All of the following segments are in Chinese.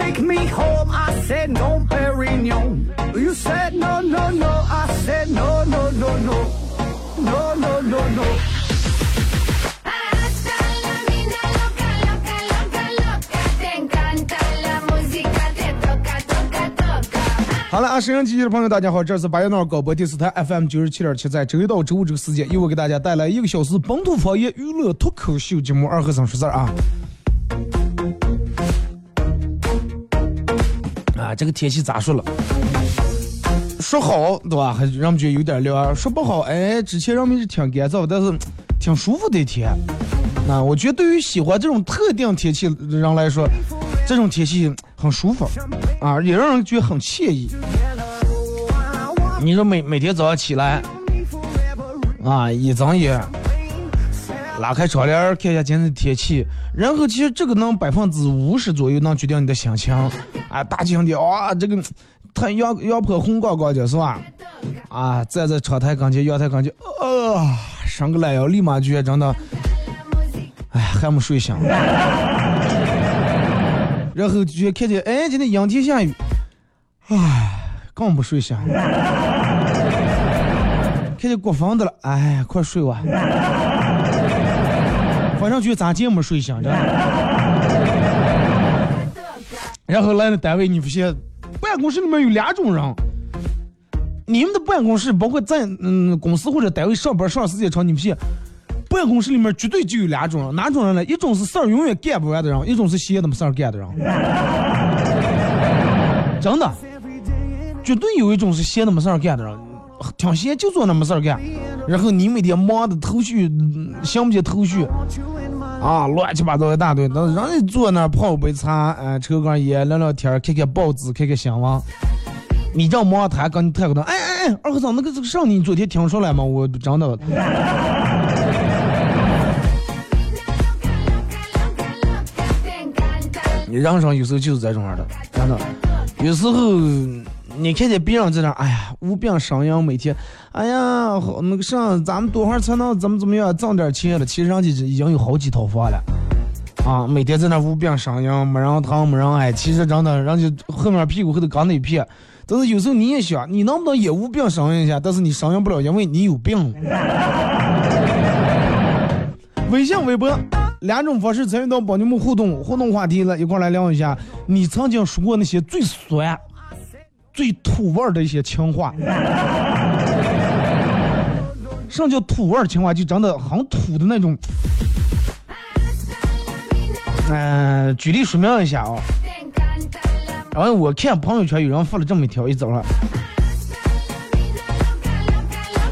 take me home. I said no, Perignon. You said no, no, no. I said no, no, no, no, no, no, no, no. 好了啊，收音机的朋友，大家好，这是八月闹广播电视台 FM 九十七点七，在周一到周五这个时间，又会给大家带来一个小时本土方言娱乐脱口秀节目《二和三十四》啊。这个天气咋说了？说好对吧？还让我们觉得有点凉；说不好，哎，之前让我们是挺干燥，但是挺舒服的一天。那我觉得对于喜欢这种特定天气的人来说，这种天气很舒服啊，也让人觉得很惬意。你说每每天早上起来，啊，一睁眼，拉开窗帘看一下今天的天气，然后其实这个能百分之五十左右能决定你的心情。啊，大晴天哇，这个太阳阳坡红光光的是吧？啊，站在窗台跟前、阳台跟前，啊，伸个懒腰，立马觉得真的，哎，还没睡醒。然后就看见，哎，今天阴天下雨，唉，更不睡醒。看见过房的了，哎，快睡吧。反正觉得咱今没睡醒，真的。然后来了单位，你发现办公室里面有两种人。你们的办公室，包括在嗯公司或者单位上班上时间长，你发现办公室里面绝对就有两种人，哪种人呢？一种是事儿永远干不完的人，一种是闲的没事儿干的人。真的，绝对有一种是闲的没事儿干的人，挺闲就坐那没事儿干，然后你每天忙的头绪想不起头绪，啊，乱七八糟一大堆，那人家坐那儿泡杯茶，哎、抽根烟，聊聊天，看看报纸，看看新闻。你这样忙，他跟你谈个哎哎哎，二和尚，那个这个事儿你昨天听说了吗？我真的，你人生有时候就是这种样的，真的。有时候你看见别人在那，哎呀，无病呻吟，每天，哎呀，好那个啥，咱们多会儿才能怎么怎么样挣点钱了？其实人家已经有好几套房了。啊，每天在那无病呻吟，没人疼，没人爱。其实真的，人家后面屁股后头刚那一片。但是有时候你也想，你能不能也无病呻吟一下？但是你呻吟不了，因为你有病。微信、微博两种方式参与到帮你们互动，互动话题了，一块来聊一下你曾经说过那些最酸、最土味儿的一些情话。什么叫土味儿情话？就真的很土的那种。嗯、举例说明一下啊、然后我看朋友圈有人发了这么一条，一早上，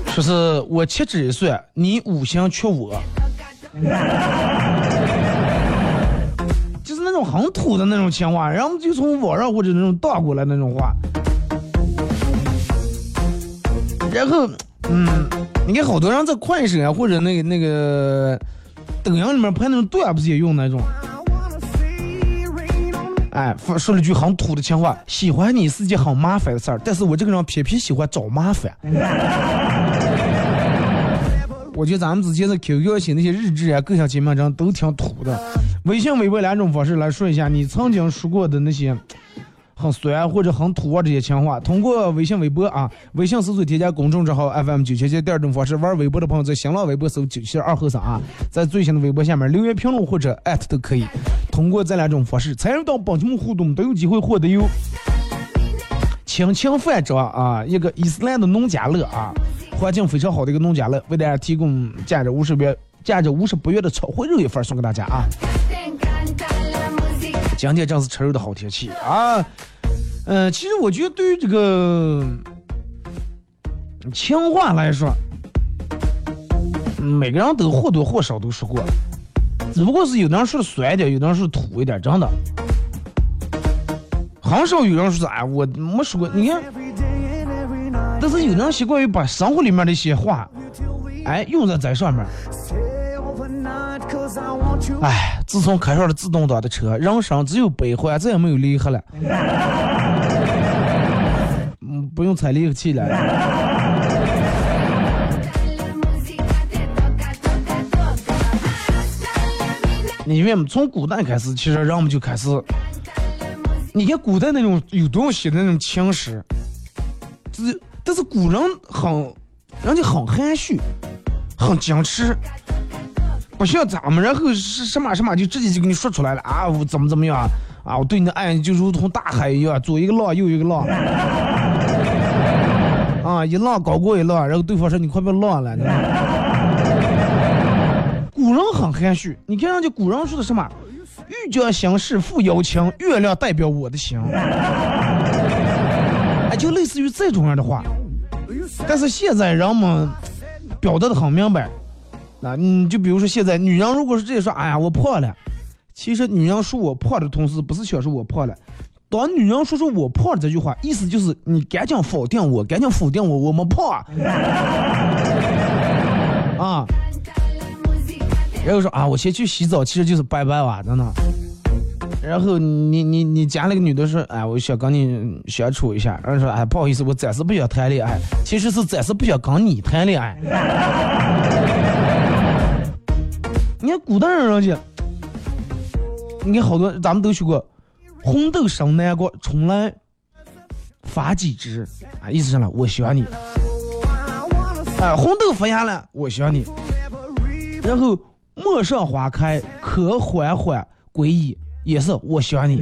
说是我七十一岁，你五行缺我，就是那种很土的那种情话，然后就从网上或者那种倒过来那种话，然后嗯，你看好多人在快手啊或者那个那个抖音里面拍那种段，不是也用那种。哎，说了句很土的情话，喜欢你是件很麻烦的事儿，但是我这个人偏偏喜欢找麻烦。我觉得咱们之前在 QQ 写那些日志啊、各项节目上都挺土的。微信、微博两种方式来说一下你曾经说过的那些很酸或者很土啊这些情话，通过微信、微博啊，微信搜索添加公众账号 FM 九七七，第二种方式玩微博的朋友在新浪微博搜九七二后三啊，在最新的微博下面留言评论或者艾特都可以。通过这两种方式参与到本节目互动，都有机会获得有亲情饭桌啊，一个伊斯兰的农家乐啊，环境非常好的一个农家乐，为大家提供价值五十元、价值五十八元的炒烩肉一份送给大家啊。今天正是吃肉的好天气啊。嗯、其实我觉得对于这个情话来说，每个人都或多或少都说过，只不过是有的人说酸一点，有的人说土一点，真的。很少有人说是哎，我没说过。你看，但是有的人习惯于把生活里面的一些话，哎，用在在上面。哎，自从开上了自动挡的车，人生只有悲欢，再也没有离合了。嗯，不用踩离合器了。La música te toca, toca, toca. Hasta la vida. 因为从古代开始，其实人们就开始，你看古代那种有东西的那种情诗，这但是古人很，人家很含蓄，很矜持，不像咱们，然后是什么什么就直接就给你说出来了啊，我怎么怎么样啊，我对你的爱就如同大海一样，左一个浪，右一个浪。啊，一浪高过一浪，然后对方说你快别浪了。你古人很含蓄，你看人家古人说的什么？欲将心事付瑶情，月亮代表我的心。哎，就类似于这种样的话。但是现在人们表达的很明白，那你就比如说现在女人如果是直接说，哎呀我破了，其实女人说我破的同时，不是想说我破了。当女人说出我破了这句话，意思就是你赶紧否定我，赶紧否定我，我没破啊。啊，然后说啊，我先去洗澡，其实就是拜拜哇，真的。然后你你你家那个女的说，哎，我想跟你相处一下。然后说，哎，不好意思，我暂时不想谈恋爱，其实是暂时不想跟你谈恋爱。你看古代人人家，你看好多咱们都学过，红豆生南国，春来发几枝，啊，意思是呢，我喜欢你。哎，红豆发芽了，我喜欢你。然后陌上花开，可缓缓归矣，也是我喜欢你。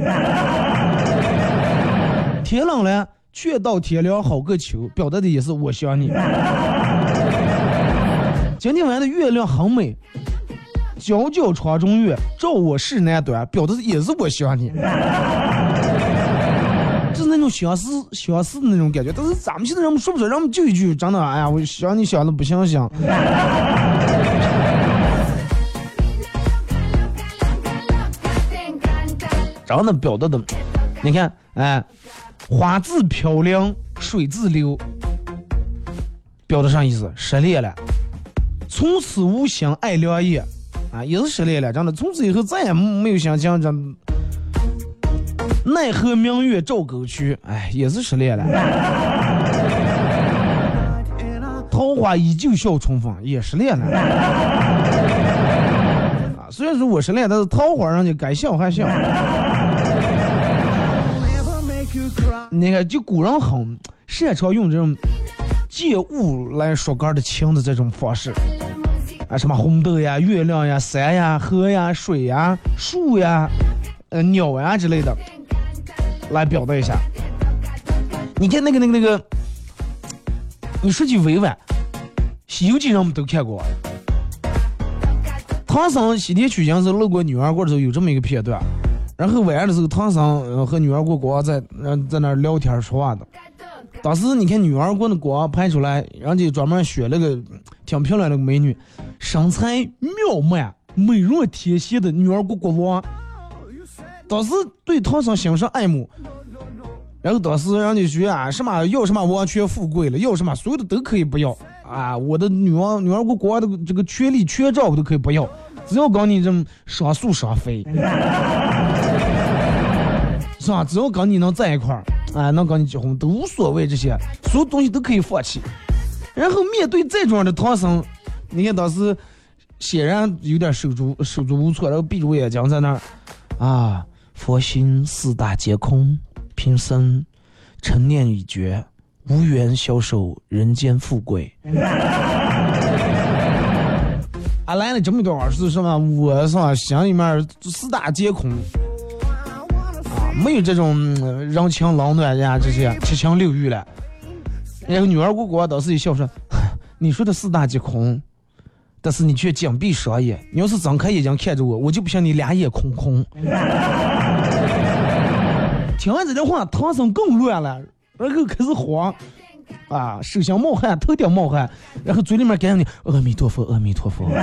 天冷了，却到天凉好个秋，表达的也是我喜欢你。今天晚上的月亮很美，皎皎窗中月，照我世南端，表的也是我喜欢你。就是那种相似相似的那种感觉，但是咱们现在人们说不出来，人们就一句真的，哎呀，我想你想的不行行。真的表达的，你看，哎，花自飘零，水自流，表达啥意思？失恋了，从此无心爱良夜，啊，也是失恋了，真的，从此以后再也没有心情，这。奈何明月照沟渠，哎，也是失恋了。桃花依旧笑春风，也失恋了。啊，虽然说我失恋，但是桃花人家该笑还笑。那个，就古人很擅长用这种借物来说歌的情的这种方式，啊，什么红豆呀、月亮呀、山呀、河呀、水呀、树呀、呃鸟呀之类的，来表达一下。你看那个那个那个，你说句委婉，《西游记》人们都看过。唐僧西天取经时路过女儿国的时候，有这么一个片段。然后晚上的时候，唐僧和女儿国国王在呃在那聊天说话的。当时你看女儿国的国王拍出来，人家专门选了个挺漂亮的美女，身材妙曼、美若天仙的女儿国国王。当时对唐僧心生爱慕。然后当时人家说啊，什么要什么王权富贵了，要什么所有的都可以不要啊！我的女王女儿国国王的这个权利权照我都可以不要，只要跟你这么双宿双飞。是吧？只要跟你能在一块儿，啊，能跟你结婚都无所谓，这些所有东西都可以放弃。然后面对这种的唐僧，你看当时显然有点手足手足无措，然后闭着眼睛在那儿啊，佛心四大皆空，贫僧陈念已绝，无缘消受人间富贵。啊，来了这么一段话是什么？我是吧，心里面四大皆空，没有这种嗯人情冷暖呀，这些七情六欲了。然后女儿国国当时一笑说：“你说的四大皆空，但是你却紧闭双眼。你要是睁开眼睛看着我，我就不信你俩眼空空。”听完这句话，唐僧更乱了，然后开始慌，啊，手心冒汗，头顶冒汗，然后嘴里面赶紧的阿弥陀佛，阿弥陀佛，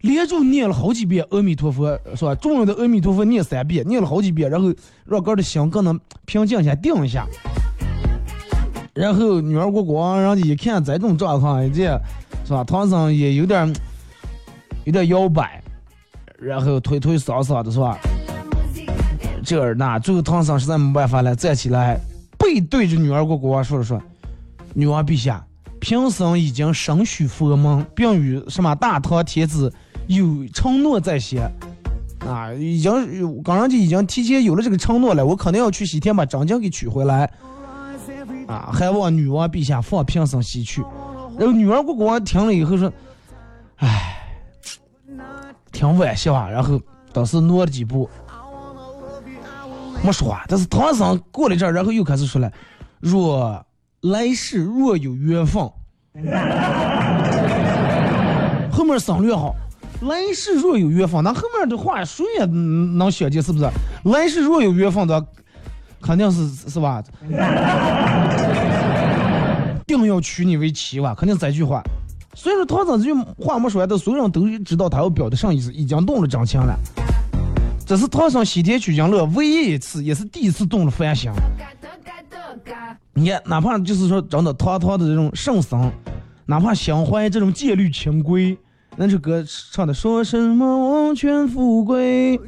连着念了好几遍阿弥陀佛，是吧？重要的阿弥陀佛念三遍，念了好几遍，然后让哥的心更能平静一下、定一下。然后女儿国国王，人家一看这种状况，这是吧？唐僧也有点有点摇摆，然后推推搡搡的，是吧？这儿那，最后唐僧实在没办法了，站起来，背对着女儿国国王说了说：“女王陛下，贫僧已经身许佛门，并与什么大唐天子有承诺在先，啊，已经有刚人家已经提前有了这个承诺了，我肯定要去西天把张经给取回来，啊，还望女王陛下放贫僧西去。”然后女儿国国王听了以后说：“唉，挺惋惜啊。”然后当时挪了几步。没说话，但是唐僧过了这儿，然后又开始说了：“若来世若有缘分，后面省略好。来世若有缘分，那后面的话谁也能想见，是不是？来世若有缘分的，肯定是是吧？定要娶你为妻吧，肯定这句话。所以说唐僧这句话没说完，但所有人都知道他要表的上意思，已经动了真情了。这是唐僧西天取经乐唯一一次，也是第一次动了凡心。你看，哪怕就是说真的堂堂的这种圣僧，哪怕心怀这种戒律清规，那首歌唱的说什么王权富贵，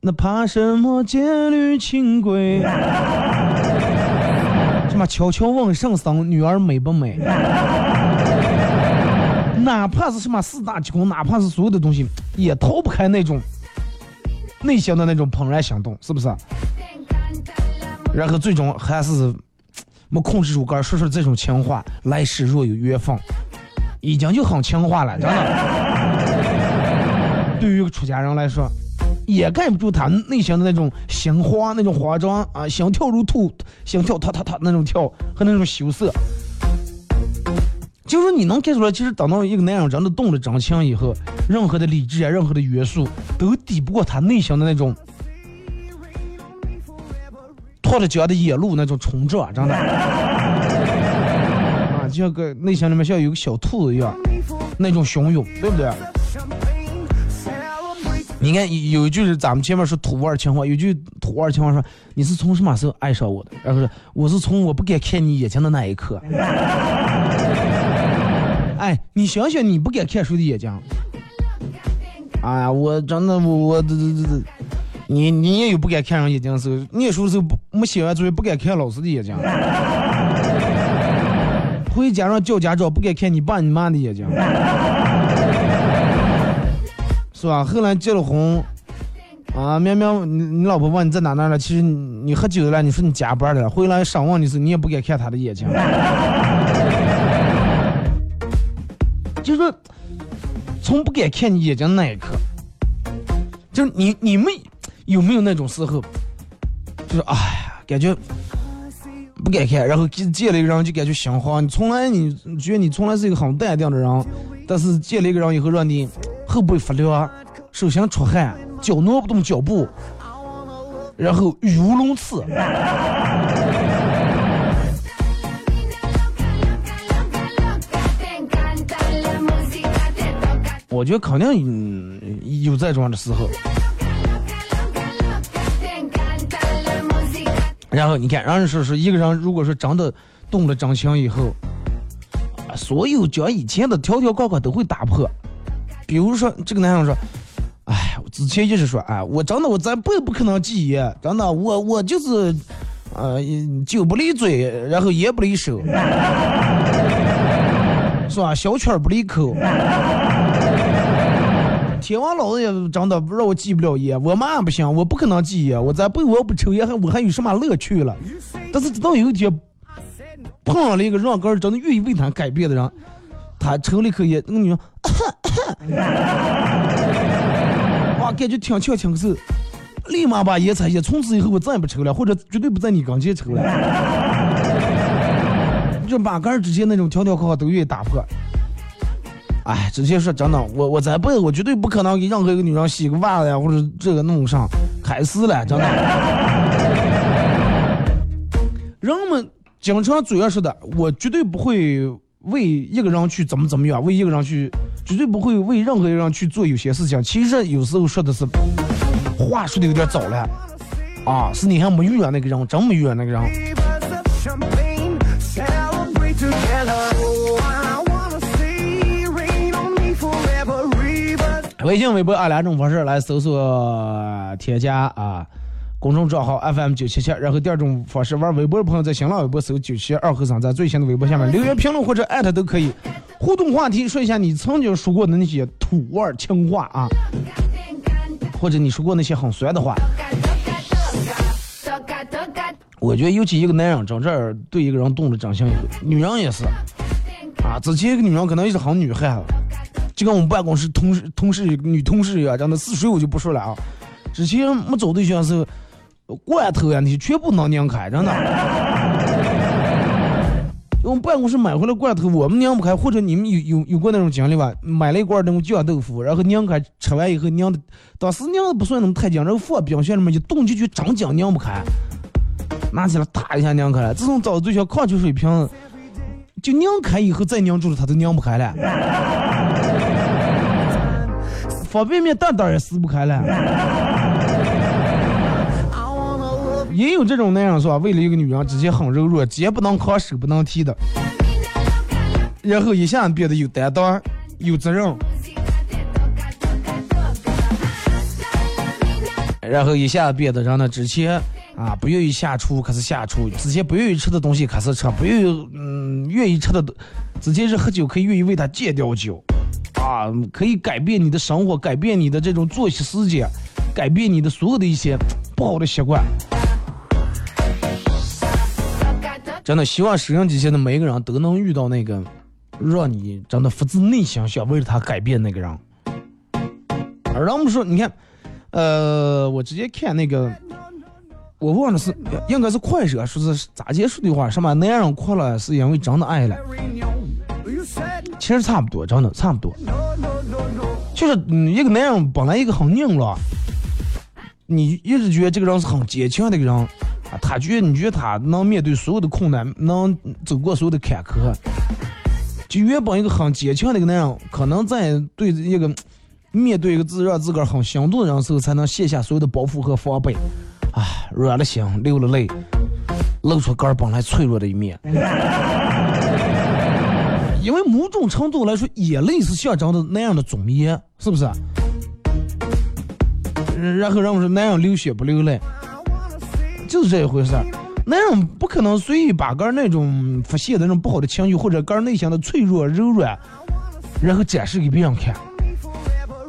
那怕什么戒律清规？什么悄悄问圣僧女儿美不美？哪怕是什么四大皆空，哪怕是所有的东西，也逃不开那种。内心的那种怦然心动，是不是？然后最终还是没控制住肝，说出这种情话。来世若有缘分，已经就很情话了，真的。对于一个出家人来说，掩盖不住他内心的那种心慌、那种慌张啊，心跳如兔，心跳踏踏踏那种跳和那种羞涩。就是你能看出来，其实等到一个男人真的动了真情以后，任何的理智啊，任何的约束都抵不过他内心的那种脱了缰的野鹿那种冲撞，真的啊，就像个内心里面像有个小兔子一样，那种汹涌，对不对？你看有一句是咱们前面说土味情话，有句土味情话说你是从什么时候爱上我的？然后说我是从我不敢看你眼睛的那一刻。哎，你想想，你不敢看谁的眼睛？哎呀，我真的，我我这这这这，你你也有不敢看人眼睛的时候，念书时候不没写完作业不敢看老师的眼睛，回家让叫家长不敢看你爸你妈的眼睛，是吧？后来结了婚，啊，明明你你老婆问你在哪哪了，其实你你喝酒了，你说你加班了，回来上网的时候你也不敢看她的眼睛。就是说，从不敢看你眼睛那一刻，就是你你们有没有那种时候，就是哎呀，感觉不敢看，然后见见了一个人就感觉心慌。你从来你觉得你从来是一个很淡定的人，但是见了一个人以后，让你后背发凉，手心出汗，脚挪不动脚步，然后语无伦次。我觉得肯定嗯有这种的时候。然后你看，让人说是一个人，如果说真的动了真情以后，所有讲以前的条条框框都会打破。比如说，这个男人说：“哎，我之前一直说，哎，我真的我咱不不可能戒烟，真的，我我就是，呃，酒不离嘴，然后烟不离手，是吧？小圈不离口。”天王老子也真的让我戒不了烟，我妈不行，我不可能戒烟，我再不我不抽烟，还我还有什么乐趣了？但是直到有一天碰上了一个让个人真的愿意为他改变的人，他抽了一口烟，那个女人，哇，感觉挺呛挺口，立马把烟拆下，从此以后我再也不抽了，或者绝对不在你跟前抽了。就把杆之间那种条条框框都愿意打破。哎，直接说真的，我我这辈子我绝对不可能给任何一个女人洗个袜子呀，或者这个弄上，开始了，真的。人们经常嘴上说的，我绝对不会为一个人去怎么怎么样，为一个人去，绝对不会为任何一个人去做有些事情。其实有时候说的是话说的有点早了，啊，是你还没遇上那个人，真没遇上那个人。微信、微博啊两种方式来搜索添加啊公众账号 FM 九七七，然后第二种方式玩微博的朋友在新浪微博搜九七二和尚，在最新的微博下面留言评论或者艾特都可以。互动话题说一下你曾经说过的那些土味情话啊，或者你说过那些很酸的话。我觉得尤其一个男人真正儿对一个人动了真心，女人也是啊。之前一个女人可能也是很女汉子，就跟我们办公室同事同事女同事一样，真的是谁我就不说了啊。之前没找对象的时候，罐头呀那些全部能拧开，真的。我们办公室买回来罐头，我们拧不开，或者你们有有有过那种经历吧？买了一罐那种酱豆腐，然后拧开，吃完以后拧的，当时拧的不算那么太紧，然后放冰箱里面一冻进去，真紧拧不开。拿起来哒一下拧开了。自从找对象矿泉水瓶，就拧开以后再拧住了，它都拧不开了。方便面袋袋也撕不开了。也有这种那样是吧？为了一个女人，直接很柔弱，肩不能扛，手不能提的，然后一下变得有担当、有责任，然后一下变得人呢之前啊不愿意下厨，可是下厨；之前不愿意吃的东西开始吃，不愿意嗯愿意吃的，之前是喝酒可以愿意为他戒掉酒，可以改变你的生活，改变你的这种作息时间，改变你的所有的一些不好的习惯。真的希望收音机前的每一个人都能遇到那个让你真的发自内心想为了他改变那个人。而让我们说，你看，呃，我直接看那个，我忘了是应该是快手说是咋结束的话，什么男人哭了是因为真的爱了，其实差不多，真的差不多。就是嗯，一个男人本来一个很硬朗，你一直觉得这个人是很坚强的一个人啊，他觉得你觉得他能面对所有的困难，能走过所有的坎坷，就原本一个很坚强的一个男人，可能在对一个面对一个自让自个儿很心动的人时候，才能卸下所有的包袱和防备，啊，软了心，流了泪，露出个儿本来脆弱的一面。因为某种程度来说，眼泪是象征的那样的尊严，是不是？然后让我说男人流血不流泪，就是这一回事儿。男人不可能随意把个那种发泄的那种不好的情绪，或者个内心的脆弱、柔软，然后展示给别人看。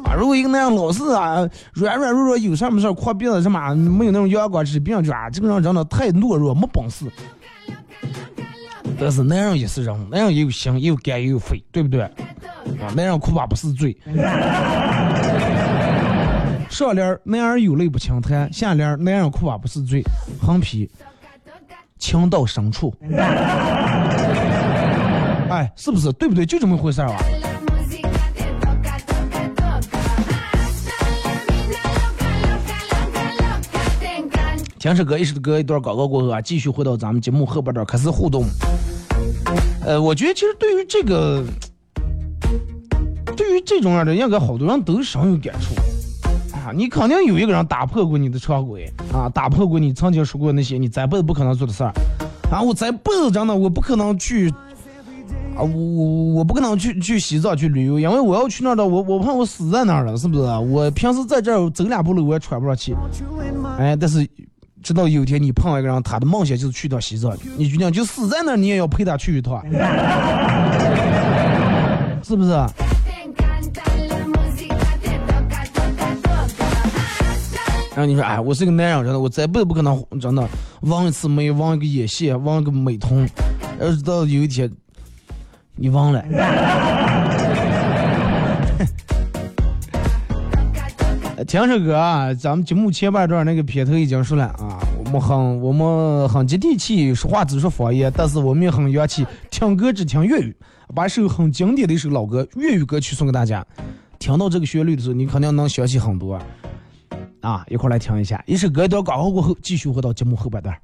啊，如果一个男人老是啊软软弱弱，有什么事儿哭鼻子什么，没有那种阳光之气，别人就啊这个人真的太懦弱，没本事。但是男人也是人，男人也有心，也有肝，也有肺，对不对？啊，男人哭吧不是罪。上联儿男儿有泪不轻弹，下联儿男人哭吧不是罪，横批情到深处。哎，是不是？对不对？就这么回事儿啊。听首歌，一首歌，一段广告过后啊，继续回到咱们节目后半段开始互动。呃，我觉得其实对于这个，对于这种样的，应该好多人都深有感触啊。你肯定有一个人打破过你的常规啊，打破过你曾经说过那些你这辈子不可能做的事儿啊。我这辈子真的我不可能去啊，我我我不可能去去西藏去旅游，因为我要去那儿的，我我怕我死在那儿了，是不是？我平时在这儿走两步路我也喘不上气。哎，但是直到有一天你碰到一个人，他的梦想就是去趟西藏，你决定就死在那，你也要陪他去一趟，是不是？然后你说，哎，我是个男人，真的，我再不不可能真的纹一次眉，纹一个眼线，纹个美瞳，要是到有一天你忘了。听首歌啊，咱们节目前半段那个片头已经说了啊，我们很我们很接地气，说话只说方言，但是我们也很洋气，听歌只听粤语，把一首很经典的一首老歌粤语歌曲送给大家。听到这个旋律的时候，你肯定能想起很多啊，一块来听一下。一首歌一段广告过后，继续回到节目后半段。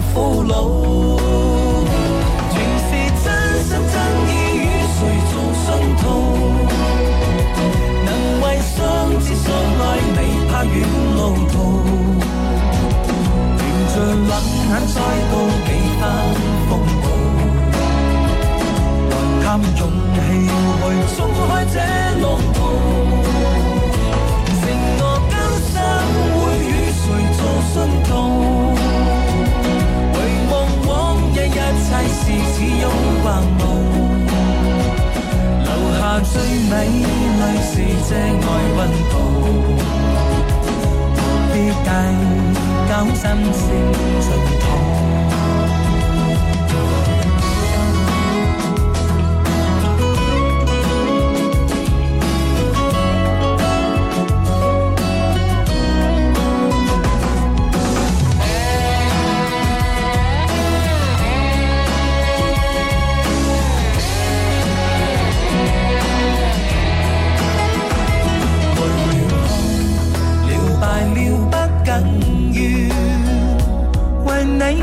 俘虏。全是真心真意，与谁做信徒？能为相知相爱，未怕远路途。凝着冷眼再到幾番風暴。貪勇气去冲开这路途，夢幻夢，留下最美丽是这爱温度，何必計較心聲盡頭。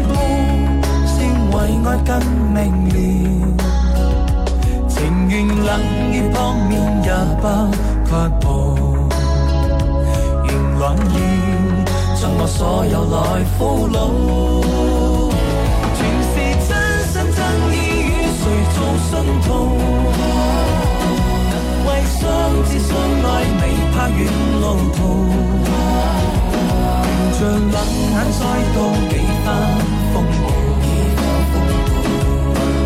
你好，是為愛更明了，情願冷雨撲面也不卻步，仍樂意將我所有來俘虜，全是真心真意，與誰做信徒？能為相知相愛，未怕遠路途。着冷眼再多几番风暴，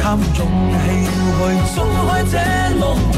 贪纵气去冲开这浪涛。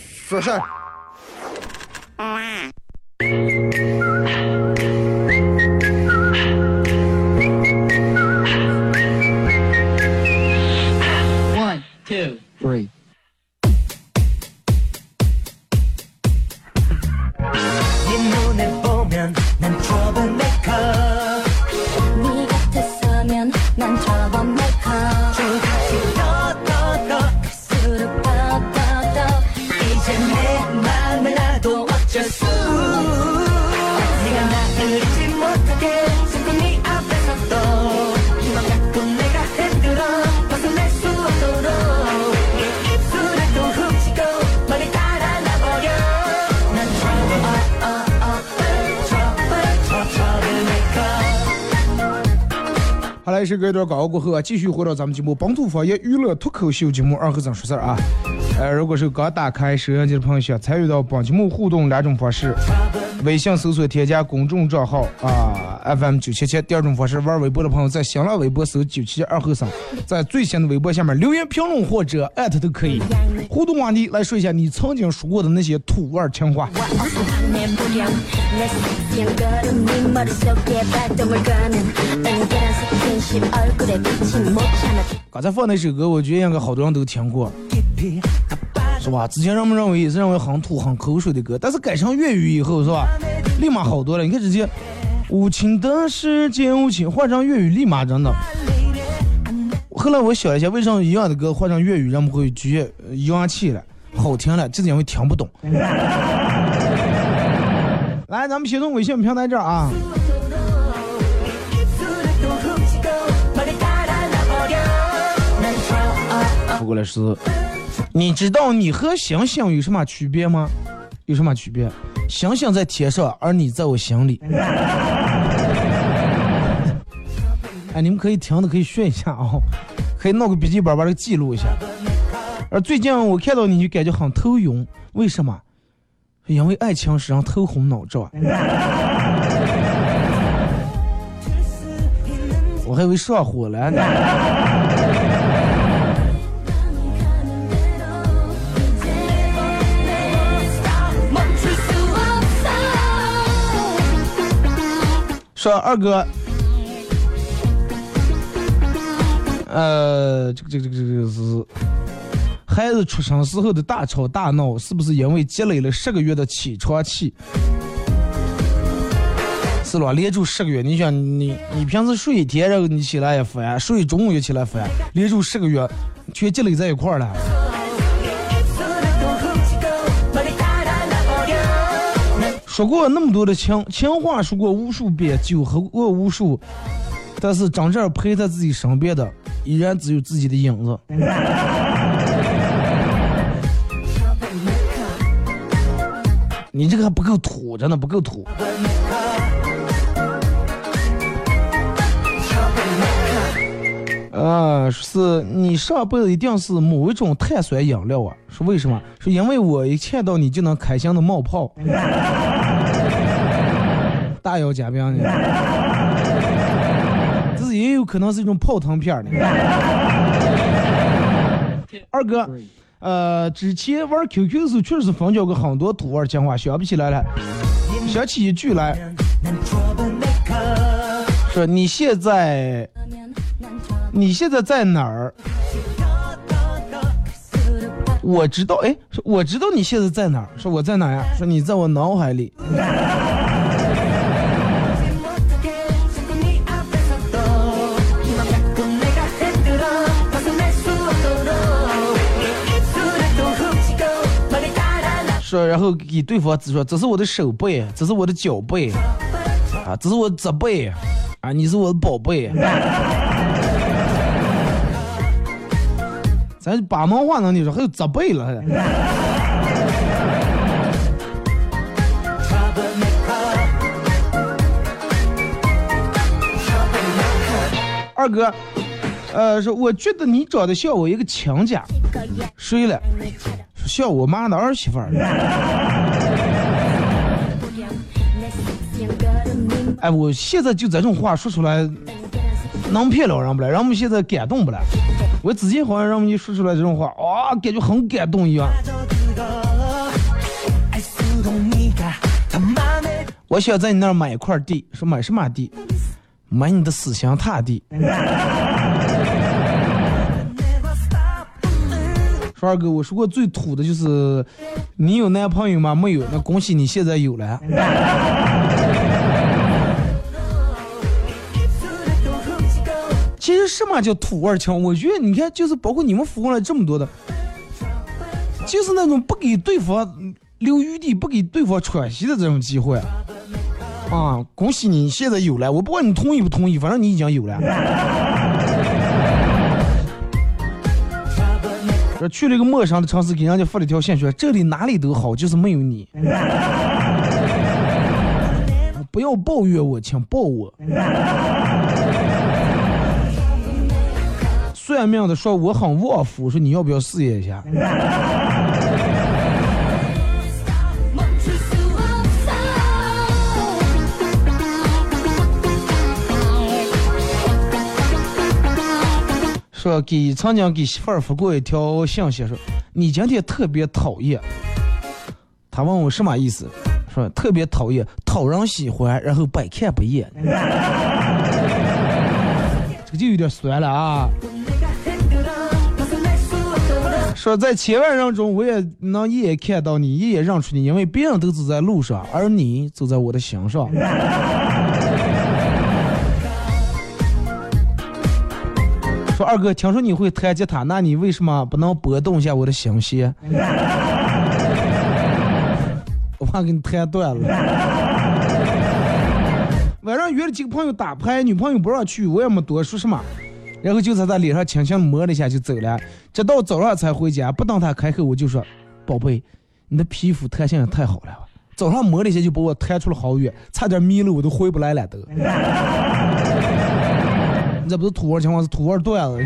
说事儿。这段广告过后啊，继续回到咱们节目本土方言娱乐脱口秀节目二和尚说事儿啊。呃，如果是刚打开收音机的朋友，想参与到本节目互动两种方式：微信搜索添加公众账号啊，FM 九七七。第二种方式，玩微博的朋友在新浪微博搜九七二后生，在最新的微博下面留言评论或者艾特都可以。互动话题来说一下你曾经说过的那些土味情话。刚才放那首歌，我觉得应该好多人都听过。是吧？之前人们认为也是认为很土很口水的歌但是改成粤语以后是吧？立马好多了你看直接无情的世界无情换成粤语立马真的。后来我想一下为什么一样的歌换成粤语人们会觉得洋气了好听了就是因为听不懂。来咱们先从微信平台这啊。出过来是你知道你和星星有什么区别吗？有什么区别？星星在天上，而你在我心里。哎，你们可以听的可以学一下啊、可以弄个笔记本把这个记录一下。而最近我看到你就感觉很头晕，为什么？因为爱情使人头昏脑胀。我还以为上火了呢。说二哥，呃，这个这个这个这个是孩子出生时候的大吵大闹，是不是因为积累了十个月的起床气？是了？连住十个月，你想你你平时睡一天，然后你起来也烦，睡中午也起来烦，连住十个月，全积累在一块儿了。说过那么多的情情话，说过无数遍，酒喝过无数，但是真正陪在自己身边的，依然只有自己的影子。你这个还不够土，真的不够土。啊，是你上辈子一定是某一种碳酸饮料啊？是为什么？是因为我一见到你就能开心的冒泡。大腰夹饼呢？这是也有可能是一种泡腾片儿呢。二哥，呃，之前玩 QQ 的时候确实分享过很多土味情话，想不起来了。想起一句来，说你现在你现在在哪儿？我知道，哎，说我知道你现在在哪儿？说我在哪儿呀？说你在我脑海里。说，然后给对方指说，这是我的手背，这是我的脚背，啊，这是我的侧背，啊，你是我的宝贝。咱把门话能你说，还有侧背了还。二哥，呃，说我觉得你长得像我一个亲家，睡了。像我妈的儿媳妇儿。哎，我现在就这种话说出来，能骗了人不了？让我们现在感动不了？我之前好像让我们一说出来这种话，啊、感觉很感动一样。我想在你那儿买一块地，说买什么地？买你的死心塌地。说二哥，我说过最土的就是你有男朋友吗？没有，那恭喜你现在有了。其实什么叫土味情？我觉得你看，就是包括你们服过来这么多的，就是那种不给对方留余地、不给对方喘息的这种机会。啊，恭喜你现在有了！我不管你同意不同意，反正你已经有了。说去了一个陌生的城市，给人家发了一条信说：“这里哪里都好，就是没有你。”不要抱怨我，请抱我。算命的说我很旺夫，说你要不要试验一下？说给曾经给媳妇儿发过一条信息，说你今天特别讨厌。他问我什么意思？说特别讨厌，讨人喜欢，然后百看不厌。这个就有点酸了啊。说在千万人中，我也能一眼看到你，一眼认出你，因为别人都走在路上，而你走在我的心上。说二哥，听说你会弹吉他，那你为什么不能拨动一下我的心弦？我怕给你弹断了。晚上约了几个朋友打牌，女朋友不让去，我也没多说什么，然后就在他脸上轻轻摸了一下就走了，直到早上才回家。不等他开口，我就说：“宝贝，你的皮肤弹性也太好了。”早上摸了一下就把我弹出了好远，差点迷了我都回不来了都。这不是土味情况，是土味段子。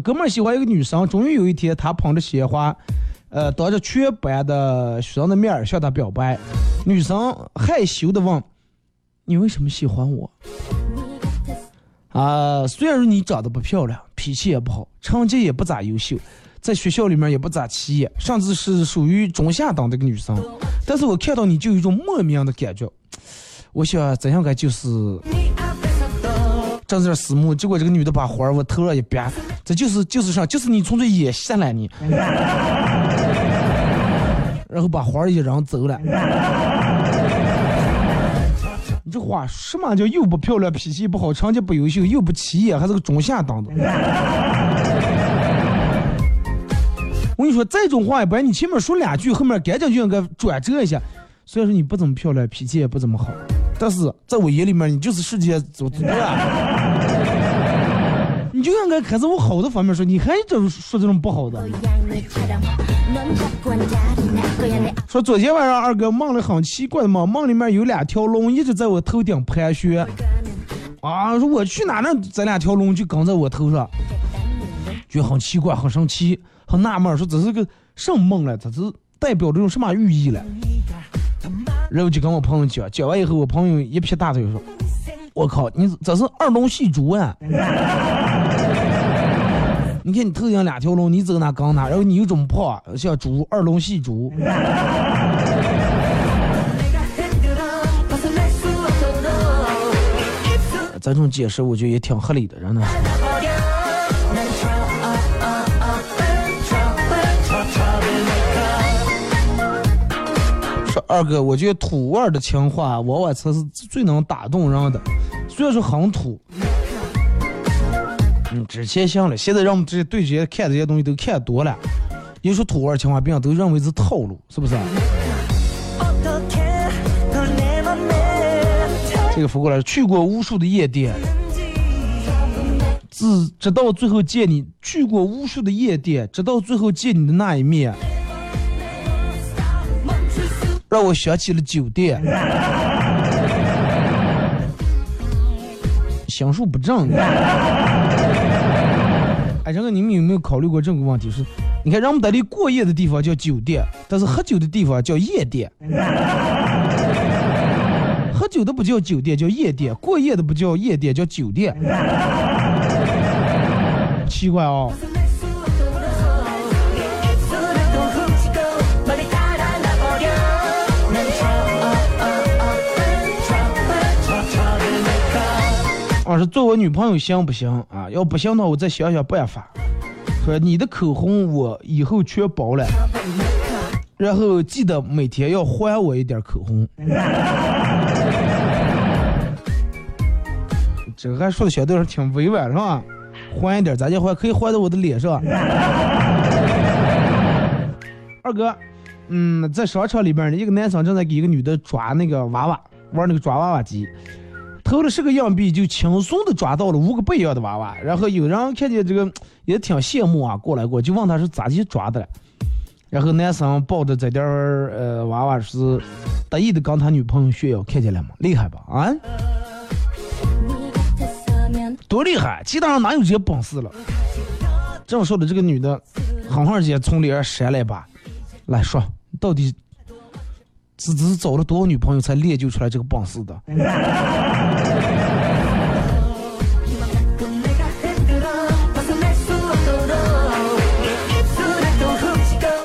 哥们儿喜欢一个女生，终于有一天，他捧着鲜花，呃，当着全班的学生的面向她表白。女生害羞的问：“你为什么喜欢我？”啊，虽然说你长得不漂亮，脾气也不好，成绩也不咋优秀，在学校里面也不咋起眼，甚至是属于中下档的一个女生，但是我看到你就有一种莫名的感觉。我想怎样该就是。正在私募，结果这个女的把花往头上一别，这就是就是啥，就是你从这眼下来你，然后把花一扔走了。你这话什么叫又不漂亮，脾气不好，成绩不优秀，又不起眼，还是个中下档的。我跟你说，这种话一般你前面说两句，后面赶紧就应该转折一下。虽然说你不怎么漂亮，脾气也不怎么好。但是在我眼里面，你就是世界走对吧？你就应该开始往好的方面说，你还这说这种不好的。说昨天晚上二哥梦里很奇怪的梦，梦里面有两条龙一直在我头顶盘旋。啊，说我去哪呢？这两条龙就跟在我头上，就很奇怪，很生气，很纳闷，说这是个什么梦了？这是代表这种什么寓意了？然后就跟我朋友讲，讲完以后，我朋友一撇大腿说：“我靠，你这是二龙戏珠啊！你看你头顶两条龙，你走哪刚哪，然后你又这么胖，像猪，二龙戏珠。”这种解释我觉得也挺合理的，真的。说二哥，我觉得土味的情话往往才是最能打动人的，虽然说很土。嗯，之前行了，现在让我们这些对这些看这些东西都看多了，一说土味情话，病都认为是套路，是不是？这个扶过来，去过无数的夜店，只直到最后见你；去过无数的夜店，直到最后见你的那一面，让我想起了酒店。心术不正。哎，然后你们有没有考虑过这个问题？是，你看让我们在这过夜的地方叫酒店，但是喝酒的地方叫夜店。喝酒的不叫酒店，叫夜店；过夜的不叫夜店，叫酒店。奇怪哦。说做我女朋友行不行啊？要不行的话，我再想想办法。说你的口红我以后全包了，然后记得每天要还我一点口红。这还说的相对来说挺委婉是吧？还一点，咱就还可以还到我的脸上。二哥，嗯，在商场里边呢，一个男生正在给一个女的抓那个娃娃，玩那个抓娃娃机。投了十个硬币，就轻松的抓到了五个不一样的娃娃。然后有人看见这个也挺羡慕啊，过来过就问他是咋去抓的了。然后男生抱着这点儿呃娃娃是得意的跟他女朋友炫耀，看见了吗？厉害吧？啊，多厉害！其他人哪有这些本事了？这么说的，这个女的狠狠姐从脸上扇了一把，来说到底。是只是找了多少女朋友才练就出来这个本事的？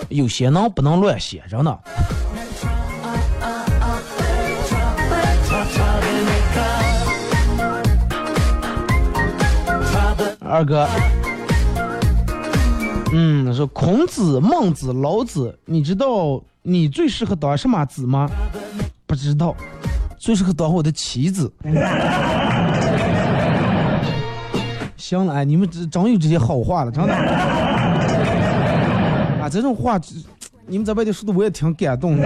有些能不能乱写，真的。二哥，嗯，说孔子、孟子、老子，你知道？你最适合当什么子吗？不知道，最适合当我的棋子。行了，哎，你们真真有这些好话了，真的。啊，这种话，你们在外头说的我也挺感动的。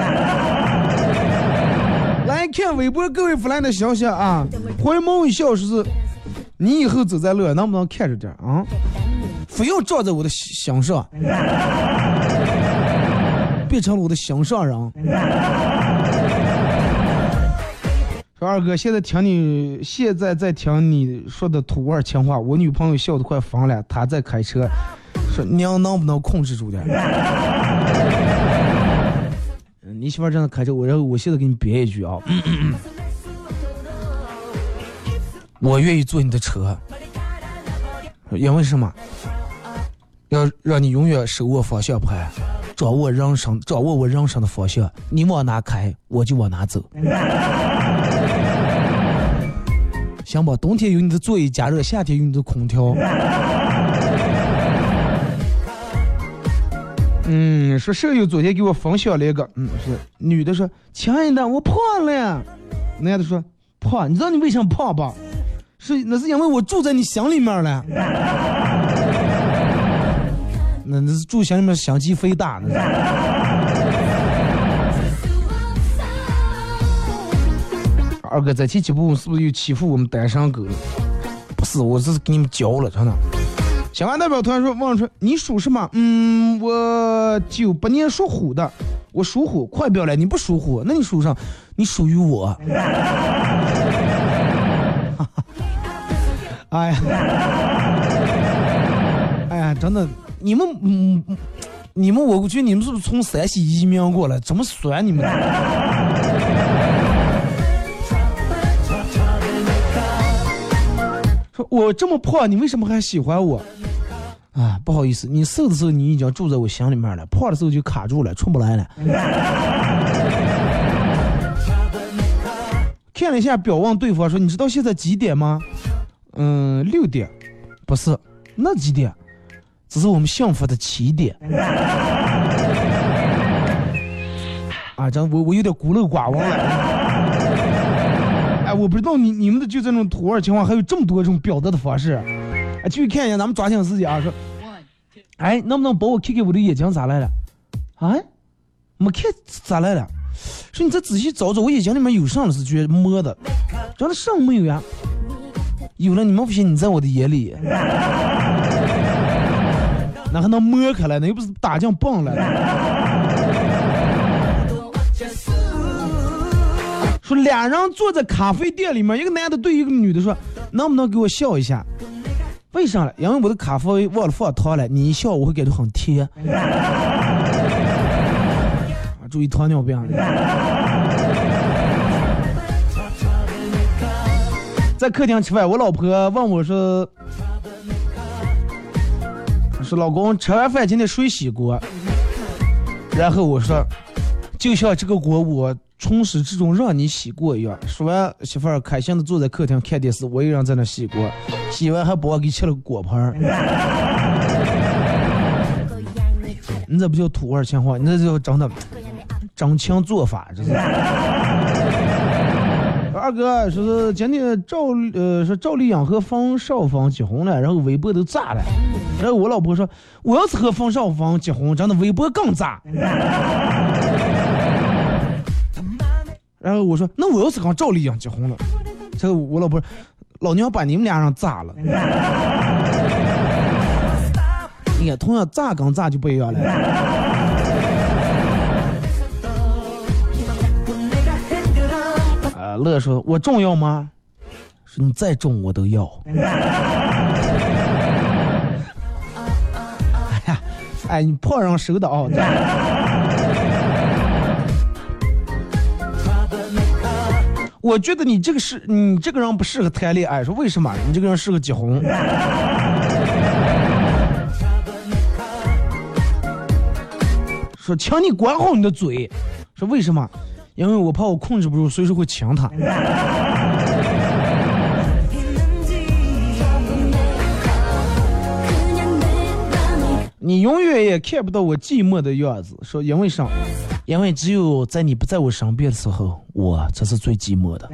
来看微博各位弗兰的消息啊，回眸一笑说是，你以后走在路上能不能看着点啊？非要撞在我的心上。变成了我的心上人。说二哥，现在听你现在在听你说的土味情话，我女朋友笑得快疯了，她在开车，说娘能不能控制住点？你媳妇正在开车，我然后我现在给你憋一句啊，我愿意坐你的车，因为什么？要让你永远手握方向盘。掌握人生，掌握我人生的方向。你往哪开，我就往哪走。行吧，冬天有你的座椅加热，夏天有你的空调。嗯，说舍友昨天给我分享了一个，嗯，是女的说，亲爱的，我胖了。男的说，胖，你知道你为什么胖吧？是，那是因为我住在你心里面了。那那是住心里面相机飞大呢。二哥在前几部是不是又欺负我们单身狗了？不是，我这是给你们教了，真的。小安代表团说：“王春，你属什么？嗯，我九八年属虎的，我属虎。快表来，你不属虎，那你属啥？你属于我。哎呀，哎呀，真的。你们嗯，你们我觉得你们是不是从山西移民过来？怎么酸你们？说我这么胖，你为什么还喜欢我？啊，不好意思，你瘦的时候你已经住在我心里面了，胖的时候就卡住了，出不来了。看了一下表，问对方说：“你知道现在几点吗？”嗯，六点。不是，那几点？这是我们幸福的起点。啊，这我我有点孤陋寡闻了。哎，我不知道你你们的就这种土味情况还有这么多种表达的方式。哎，继续看一下，咱们抓紧时间啊，说，哎，能不能帮我看看我的眼睛咋来了？啊，没看咋来了？说你再仔细找找，我眼睛里面有啥了？是觉得摸的，真的啥没有呀？有了，你们不信？你在我的眼里。还能摸开了？那又不是打酱棒了。说俩人坐在咖啡店里面，一个男的对一个女的说：“能不能给我笑一下？”为啥了？因为我的咖啡忘了放糖了，你一笑我会感觉很甜。啊，注意糖尿病。在客厅吃饭，我老婆问我说：“说老公吃完饭今天谁洗锅？”然后我说：“就像这个锅我从始至终让你洗过一样。”说完，媳妇儿开心的坐在客厅看电视，我一人在那洗锅，洗完还帮我给切了个果盘儿。你这不叫土味情话，你这叫真的真情做法，这是。二哥说是今天赵呃说赵丽颖和冯绍峰结婚了，然后微博都炸了。然后我老婆说，我要是和冯绍峰结婚，真的微博更炸。然后我说，那我要是跟赵丽颖结婚了，这个我老婆，老娘把你们俩人炸了。你看，同样炸跟炸就不一样了。乐说：“我重要吗？说你再重我都要。”哎呀，哎，你破人收的啊！我觉得你这个是，你这个人不适合谈恋爱。说为什么？你这个人适合结婚。说，请你管好你的嘴。说为什么？因为我怕我控制不住，随时会抢他。你永远也看不到我寂寞的样子。说因为啥？因为只有在你不在我身边的时候，我才是最寂寞的。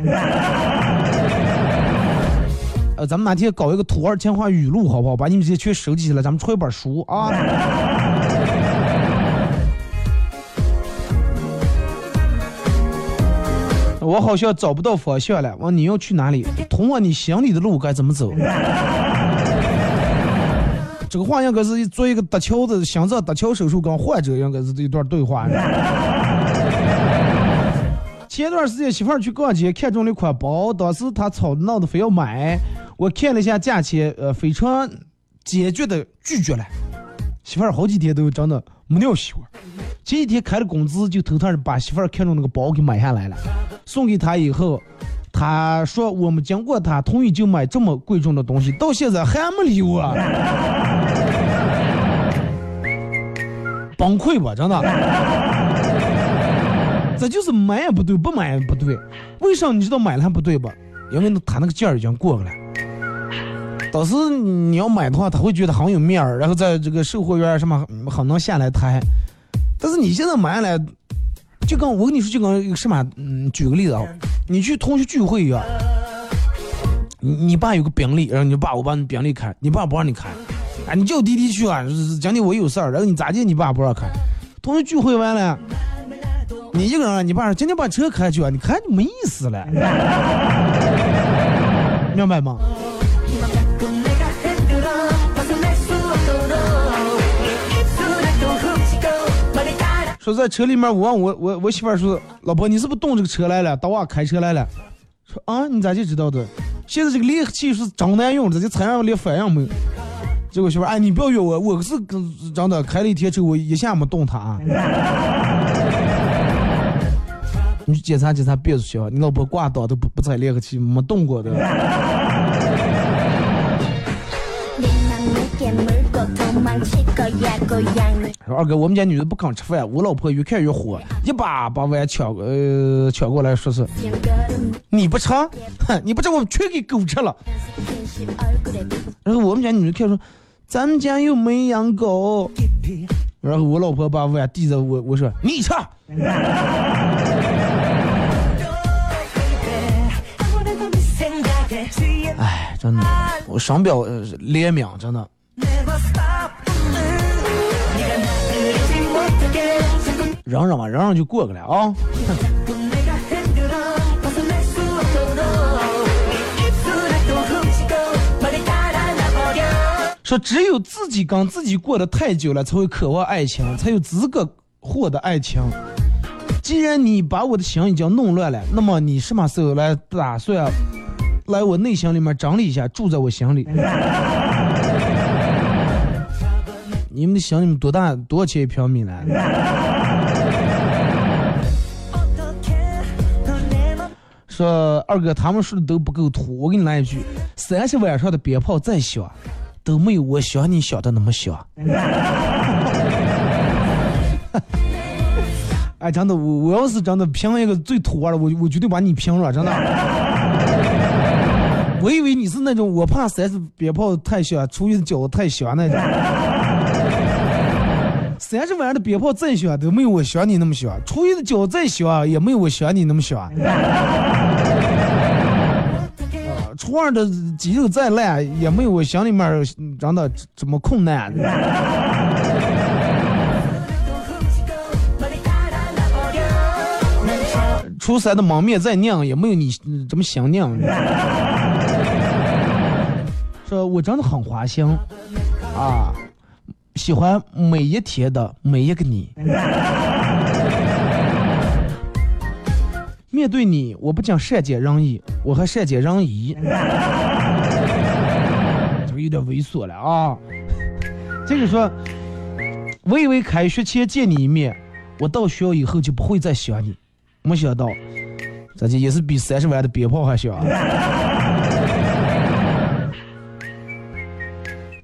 呃，咱们哪天搞一个土二情话语录，好不好？把你们这些全收集起来，咱们出一本书啊。我好像找不到方向了，问你要去哪里？通往你心里的路该怎么走？这个话应该是做一个搭桥的心脏搭桥手术跟患者应该是一段对话。前段时间媳妇儿去逛街，看中了一款包，当时她吵闹的非要买，我看了一下价钱，呃，非常坚决的拒绝了。媳妇儿好几天都真的没有媳妇儿，前几天开了工资就偷偷的把媳妇儿看中那个包给买下来了，送给她以后，她说我们经过她同意就买这么贵重的东西，到现在还没理我，崩溃吧，真的。这就是买也不对，不买也不对，为啥你知道买了还不对吧？因为他那个劲儿已经过了。当时你要买的话，他会觉得很有面儿，然后在这个售货员什么很能下来谈。但是你现在买下来，就跟我跟你说，就跟什么，嗯，举个例子啊，你去同学聚会一样，你你爸有个宾利，然后你爸我把你宾利开，你爸不让你开，啊，你叫滴滴去啊，讲的我有事儿，然后你咋地，你爸不让开。同学聚会完了，你一个人，你爸说今天把车开去啊，你开就没意思了，明白吗？说在车里面，我问我我我媳妇儿说，老婆你是不是动这个车来了？当我开车来了。说啊，你咋就知道的？现在这个离合器是真难用，这就踩上连反应没有。结果媳妇儿，哎，你不要约我，我是真的开了一天车，我一下没动它啊。你去检查检查变速箱，你老婆挂档都不不踩离合器，没动过的。说二哥，我们家女的不肯吃饭，我老婆越看越火，一把把碗抢呃抢过来，说是你不吃，哼，你不吃我全给狗吃了。然后我们家女的看说，咱们家又没养狗。然后我老婆把碗递着我，我说你吃。哎，真的，我上表怜悯，真的。忍忍吧，忍忍就过去了啊！说只有自己跟自己过得太久了，才会渴望爱情，才有资格获得爱情。既然你把我的心已经弄乱了，那么你什么时候来打算来我内心里面整理一下，住在我心里？你们的心里面多大？多少钱一平米呢？说二哥，他们说的都不够土。我给你来一句：三十晚上的鞭炮再响，都没有我想你想的那么响。哎，真的，我我要是真的评一个最土味的，我我绝对把你评了，真的。我以为你是那种我怕三十鞭炮太响，出去的饺子太响那种。三十晚上的鞭炮再响都没有我想你那么响，出去的饺子再响也没有我想你那么响。初二的肌肉再烂也没有我心里面真的这么困难。初三的蒙面再酿也没有你这么想酿。我真的很花心啊，喜欢每一天的每一个你。面对你，我不仅善解人意，我还善解人意。这个有点猥琐了啊！这个说，我以为开学前见你一面，我到学校以后就不会再想你。没想到，这也是比三十万的鞭炮还响。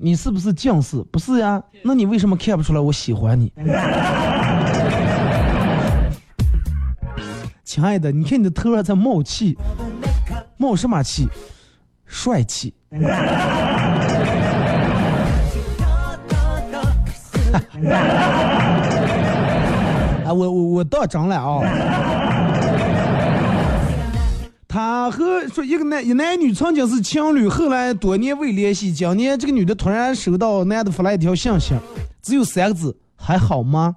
你是不是近视？不是呀，那你为什么看不出来我喜欢你？亲爱的，你看你的头上在冒气，冒什么气？帅气。啊，我我我到真了啊！他和说一个男一男女曾经是情侣，后来多年未联系，今年这个女的突然收到男的发来一条信息，只有三个字：还好吗？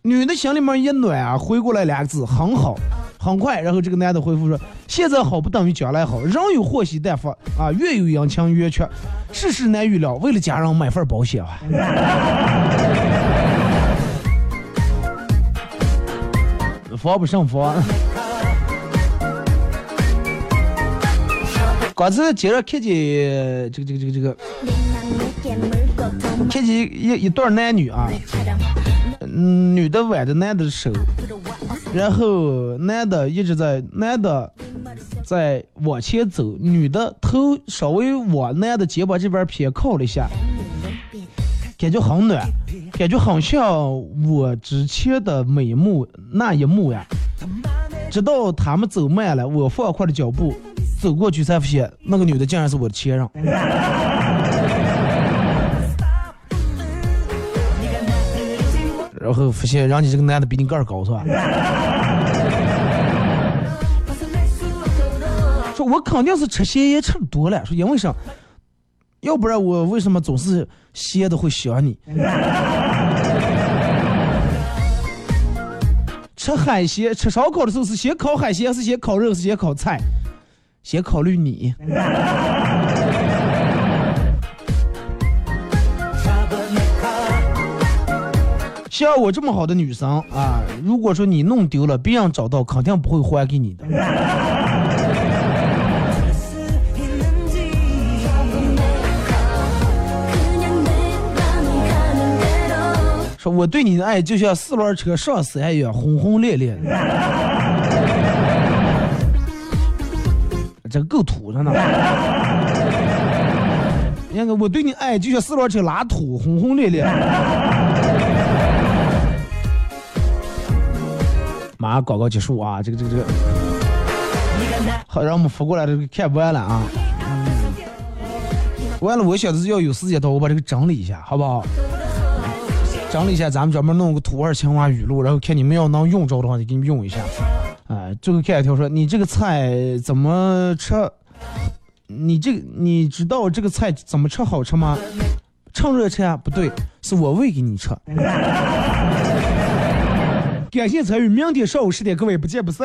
女的心里面一暖啊，回过来两个字：很好。很快，然后这个男的回复说：现在好不等于将来好，人有祸兮但福啊，月有阴晴圆缺，世事难预料。为了家人买份保险啊。防不胜防。刚才接着看见这个这个这个这个，看见一一对男女啊，嗯，女的挽着男的手，然后男的一直在男的在往前走，女的头稍微往男的肩膀这边偏靠了一下，感觉很暖，感觉很像我之前的美幕那一幕呀。直到他们走慢了，我放快了脚步。走过去才发现，那个女的竟然是我的前任。然后发现，让你这个男的比你个儿高，是吧？说，我肯定是吃咸盐吃多了。说，因为啥？要不然我为什么总是咸的会想你？吃海鲜、吃烧烤的时候是先烤海鲜，是先烤肉，是先烤菜？先考虑你。像我这么好的女生啊，如果说你弄丢了，别人找到，肯定不会还给你的。说我对你的爱就像四轮车上山一样轰轰烈烈的。这个够土着呢！你看，我对你爱就像四轮车拉土，轰轰烈烈。马上广告结束啊！这个这个这个，好，让我们扶过来，这个看完了啊。完了，我想的是要有时间到，我把这个整理一下，好不好？整理一下，咱们专门弄个土味情话语录，然后看你们要能用着的话，就给你们用一下。啊，最后看一条说，你这个菜怎么吃？你这个你知道这个菜怎么吃好吃吗？趁热吃啊？不对，是我喂给你吃。感谢参与，明天上午十点，各位不见不散。